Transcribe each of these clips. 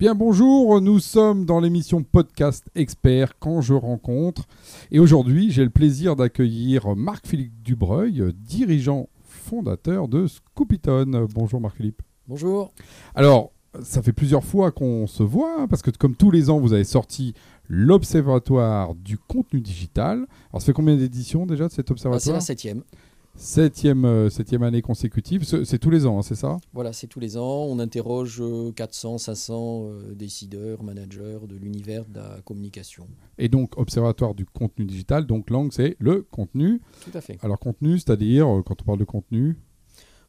Bien bonjour, nous sommes dans l'émission Podcast Expert quand je rencontre. Et aujourd'hui, j'ai le plaisir d'accueillir Marc-Philippe Dubreuil, dirigeant fondateur de Scoopiton. Bonjour Marc-Philippe. Bonjour. Alors, ça fait plusieurs fois qu'on se voit, hein, parce que comme tous les ans, vous avez sorti l'Observatoire du contenu digital. Alors, ça fait combien d'éditions déjà de cet Ah, observatoire c'est la septième. Septième, euh, septième année consécutive. C'est tous les ans, hein, c'est ça? Voilà, c'est tous les ans. On interroge euh, 400, 500 euh, décideurs, managers de l'univers de la communication. Et donc, Observatoire du contenu digital. Donc, langue, c'est le contenu. Tout à fait. Alors, contenu, c'est-à-dire, euh, quand on parle de contenu,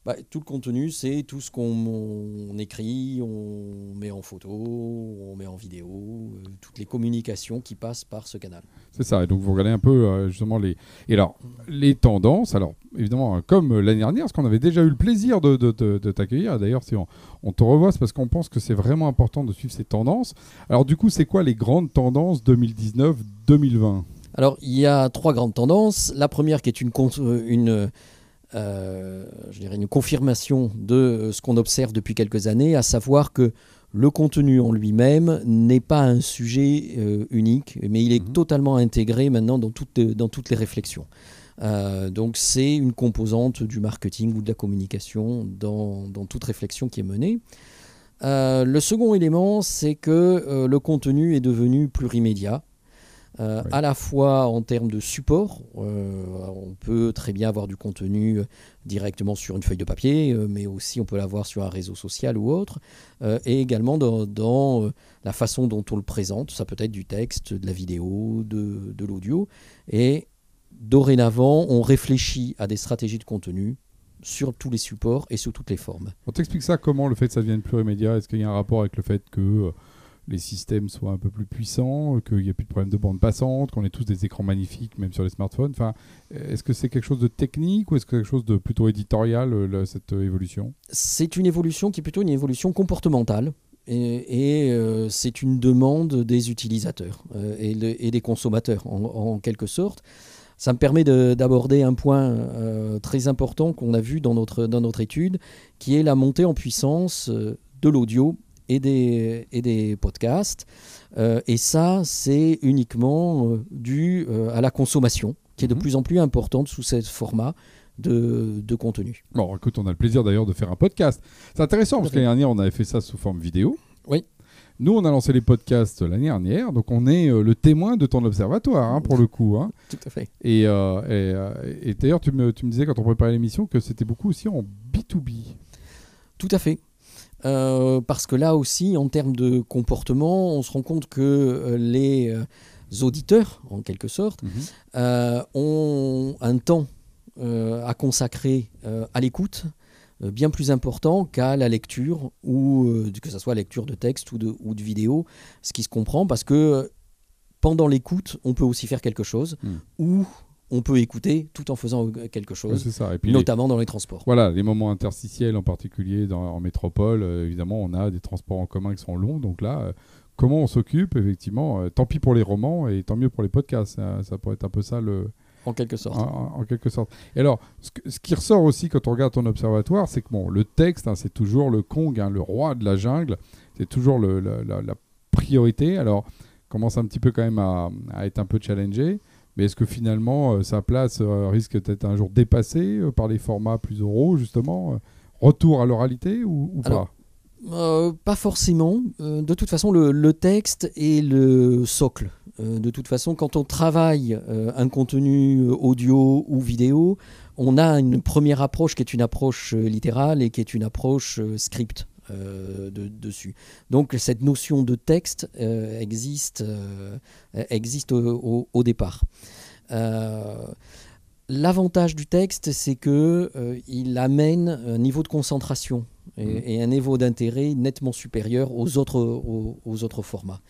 Bah, tout le contenu, c'est tout ce qu'on on écrit, on met en photo, on met en vidéo, euh, toutes les communications qui passent par ce canal. c'est ça. Et donc, vous regardez un peu, euh, justement, les. Et alors, les tendances. Alors, évidemment, euh, comme euh, l'année dernière, parce qu'on avait déjà eu le plaisir de, de- de- de t'accueillir? D'ailleurs, si on, on te revoit, c'est parce qu'on pense que c'est vraiment important de suivre ces tendances. Alors, du coup, c'est quoi les grandes tendances 2019-2020 Alors, il y a trois grandes tendances. La première qui est une, je dirais une confirmation de euh, ce qu'on observe depuis quelques années, à savoir que le contenu en lui-même n'est pas un sujet euh, unique, mais il est Mhm. totalement intégré maintenant dans toutes, dans toutes les réflexions. Euh, donc c'est une composante du marketing ou de la communication dans, dans toute réflexion qui est menée. Euh, le second élément, c'est que euh, le contenu est devenu plurimédia. Euh, Oui. À la fois en termes de support, euh, on peut très bien avoir du contenu euh, directement sur une feuille de papier, euh, mais aussi on peut l'avoir sur un réseau social ou autre, et également dans, dans, la façon dont on le présente. Ça peut être du texte, de la vidéo, de, de l'audio. Et dorénavant, on réfléchit à des stratégies de contenu sur tous les supports et sous toutes les formes. On t'explique ça comment le fait que ça devienne plurimédia? Est-ce qu'il y a un rapport avec le fait que les systèmes soient un peu plus puissants, qu'il n'y ait plus de problème de bande passante, qu'on ait tous des écrans magnifiques, même sur les smartphones enfin, Est-ce que c'est quelque chose de technique ou est-ce que quelque chose de plutôt éditorial, euh, cette euh, évolution? C'est une évolution qui est plutôt une évolution comportementale. Et, euh, c'est une demande des utilisateurs et, des consommateurs en, quelque sorte. Ça me permet de- d'aborder un point très important qu'on a vu dans notre, dans notre étude, qui est la montée en puissance de l'audio et des, et des podcasts. Euh, et ça, c'est uniquement euh, dû euh, à la consommation, qui est de Mhm. plus en plus importante sous ce format de, de contenu. Bon, écoute, on a le plaisir d'ailleurs de faire un podcast. C'est intéressant parce que l'année dernière, on avait fait ça sous forme vidéo. Oui. Nous, on a lancé les podcasts l'année dernière, donc on est le témoin de ton observatoire, hein, pour le coup. hein. Tout à fait. Et, euh, et, et d'ailleurs, tu me, tu me disais quand on préparait l'émission que c'était beaucoup aussi en B2B. Tout à fait. Euh, parce que là aussi, en termes de comportement, on se rend compte que euh, les euh, auditeurs, en quelque sorte, euh, ont un temps euh, à consacrer à l'écoute bien plus important qu'à la lecture, ou que ce soit lecture de texte ou de, ou de vidéo, ce qui se comprend parce que pendant l'écoute, on peut aussi faire quelque chose, Mm. ou on peut écouter tout en faisant euh, quelque chose, c'est ça. Et puis, les, notamment dans les transports. voilà, les moments interstitiels en particulier dans, en métropole, euh, évidemment, on a des transports en commun qui sont longs. Donc là, euh, comment on s'occupe, effectivement, euh, tant pis pour les romans et tant mieux pour les podcasts. Ça, ça pourrait être un peu ça le, En quelque sorte. en, en quelque sorte. Et alors, ce, que- ce qui ressort aussi quand on regarde ton observatoire, c'est que bon, le texte, hein, c'est toujours le Kong, hein, le roi de la jungle, c'est toujours le- la, la- la priorité. Alors, commence un petit peu quand même à, à être un peu challengé. Mais est-ce que finalement, euh, sa place euh, risque d'être un jour dépassée euh, par les formats plus oraux, justement Retour à l'oralité ou, pas pas forcément. De toute façon, le, texte est le socle. De toute façon, quand on travaille un contenu audio ou vidéo, on a une première approche qui est une approche littérale et qui est une approche script euh, de- dessus. Donc cette notion de texte euh, existe, euh, existe au, au- au départ. L'avantage du texte, c'est que il amène un niveau de concentration et, Mhm. et un niveau d'intérêt nettement supérieur aux autres, aux, aux autres formats.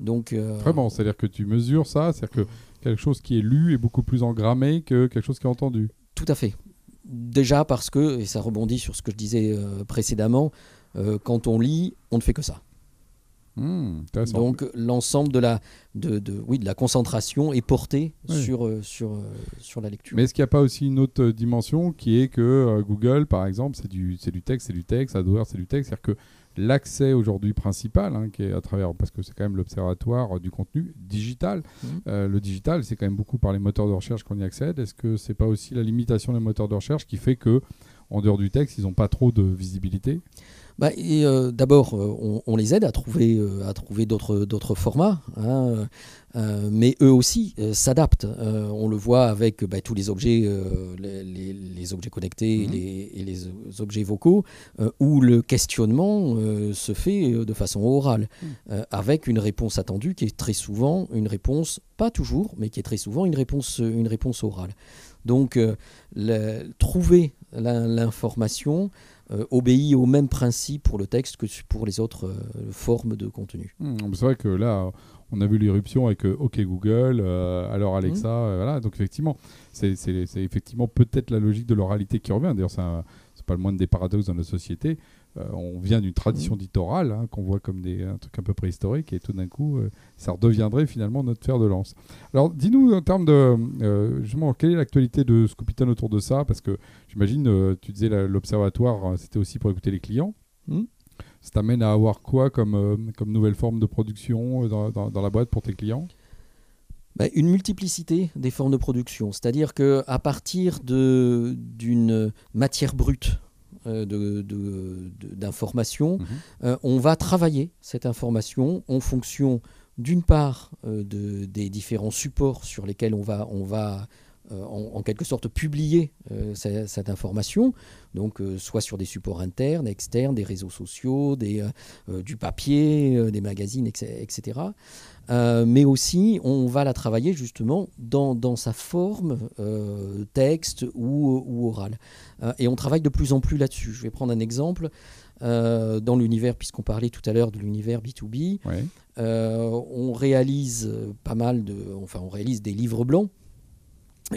Donc, Vraiment, c'est-à-dire que tu mesures ça, c'est-à-dire que quelque chose qui est lu est beaucoup plus engrammé que quelque chose qui est entendu. Tout à fait. Déjà parce que, et ça rebondit sur ce que je disais euh, précédemment, euh, quand on lit, on ne fait que ça. Hmm. Donc l'ensemble de la, de, de- oui, de la concentration est portée Oui. sur, euh, sur, euh, sur la lecture. Mais est-ce qu'il n'y a pas aussi une autre dimension qui est que euh, Google, par exemple, c'est du, c'est du texte, c'est du texte, AdWords, c'est du texte, c'est-à-dire que l'accès aujourd'hui principal, hein, qui est à travers, parce que c'est quand même l'observatoire du contenu digital. Euh, le digital, c'est quand même beaucoup par les moteurs de recherche qu'on y accède. Est-ce que c'est pas aussi la limitation des moteurs de recherche qui fait que en dehors du texte, ils n'ont pas trop de visibilité? Bah, euh, D'abord, euh, on, on les aide à trouver, euh, à trouver d'autres, formats, hein, mais eux aussi s'adaptent. On le voit avec bah, tous les objets, les, les- les objets connectés et Mhm. les, et les, objets vocaux, où le questionnement se fait de façon orale, Mhm. avec une réponse attendue qui est très souvent une réponse, pas toujours, mais qui est très souvent une réponse, une réponse orale. Donc, le- trouver l'information euh, obéit au même principe pour le texte que pour les autres euh, formes de contenu. Hmm, C'est vrai que là, on a vu l'éruption avec euh, OK Google, alors Alexa, euh, voilà. Donc effectivement, c'est effectivement peut-être la logique de l'oralité qui revient. D'ailleurs, c'est pas le moindre des paradoxes dans notre société. Euh, on vient d'une tradition dite orale, hein, qu'on voit comme des, un truc un peu préhistorique, et tout d'un coup, euh, ça redeviendrait finalement notre fer de lance. Alors, dis-nous en termes de, euh, justement, quelle est l'actualité de Scopiton autour de ça? Parce que j'imagine, tu disais l'observatoire, c'était aussi pour écouter les clients. Hmm. Ça t'amène à avoir quoi comme, euh, comme nouvelle forme de production dans, dans- dans la boîte pour tes clients? Bah, une multiplicité des formes de production, c'est-à-dire que à partir d'une matière brute euh, de- de- de- d'information, Mhm. euh, on va travailler cette information en fonction d'une part euh, de- des différents supports sur lesquels on va, on va euh, en, en quelque sorte publier euh, ce- cette, information, donc euh, soit sur des supports internes, externes, des réseaux sociaux, des, du papier, des magazines, etc. mais aussi on va la travailler justement dans, dans sa forme texte ou, ou orale. Et on travaille de plus en plus là-dessus. Je vais prendre un exemple. Euh, dans l'univers, puisqu'on parlait tout à l'heure de l'univers B2B, Ouais. euh, on réalise pas mal de, enfin, on réalise des livres blancs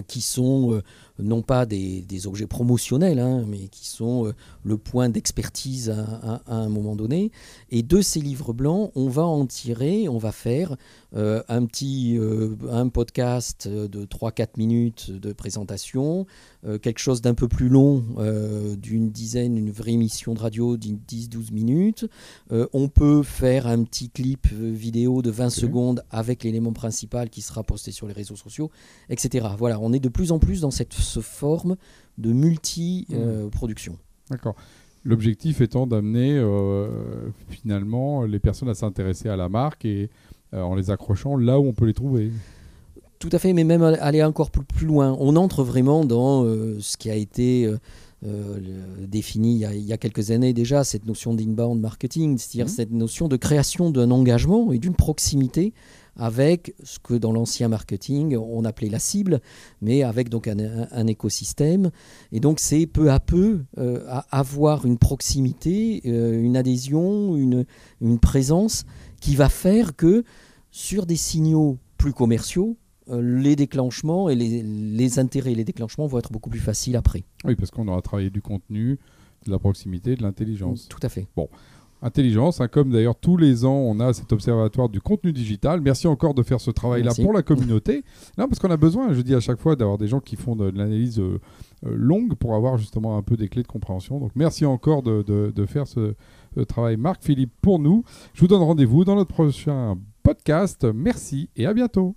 qui sont euh, non pas des, objets promotionnels, hein, mais qui sont euh, le point d'expertise à un moment donné. Et de ces livres blancs, on va en tirer, on va faire euh, un petit euh, un podcast de 3-4 minutes de présentation, euh, quelque chose d'un peu plus long, d'une dizaine, une vraie émission de radio d'une 10-12 minutes. On peut faire un petit clip vidéo de 20 Ok. secondes avec l'élément principal qui sera posté sur les réseaux sociaux, etc. Voilà, on est de plus en plus dans cette ce forme de multi-production. D'accord. L'objectif étant d'amener finalement les personnes à s'intéresser à la marque et en les accrochant là où on peut les trouver. Tout à fait, mais même aller encore plus, loin. On entre vraiment dans euh, ce qui a été euh, euh, le- défini il y, a, il y a quelques années déjà, cette notion d'inbound marketing, c'est-à-dire Mhm. cette notion de création d'un engagement et d'une proximité avec ce que dans l'ancien marketing on appelait la cible, mais avec donc un, un- un écosystème. Et donc c'est peu à peu euh, à avoir une proximité, euh, une adhésion, une, une présence qui va faire que sur des signaux plus commerciaux, euh, les déclenchements et les, les intérêts et les déclenchements vont être beaucoup plus faciles après. Oui, parce qu'on aura travaillé du contenu, de la proximité, de l'intelligence. Tout à fait. Intelligence, hein, comme d'ailleurs tous les ans, on a cet observatoire du contenu digital. Merci encore de faire ce travail-là pour la communauté. non, parce qu'on a besoin, je dis à chaque fois, d'avoir des gens qui font de, de l'analyse euh, euh, longue pour avoir justement un peu des clés de compréhension. Donc merci encore de, de- de faire ce, ce travail. Marc Philippe pour nous. Je vous donne rendez-vous dans notre prochain podcast. Merci et à bientôt.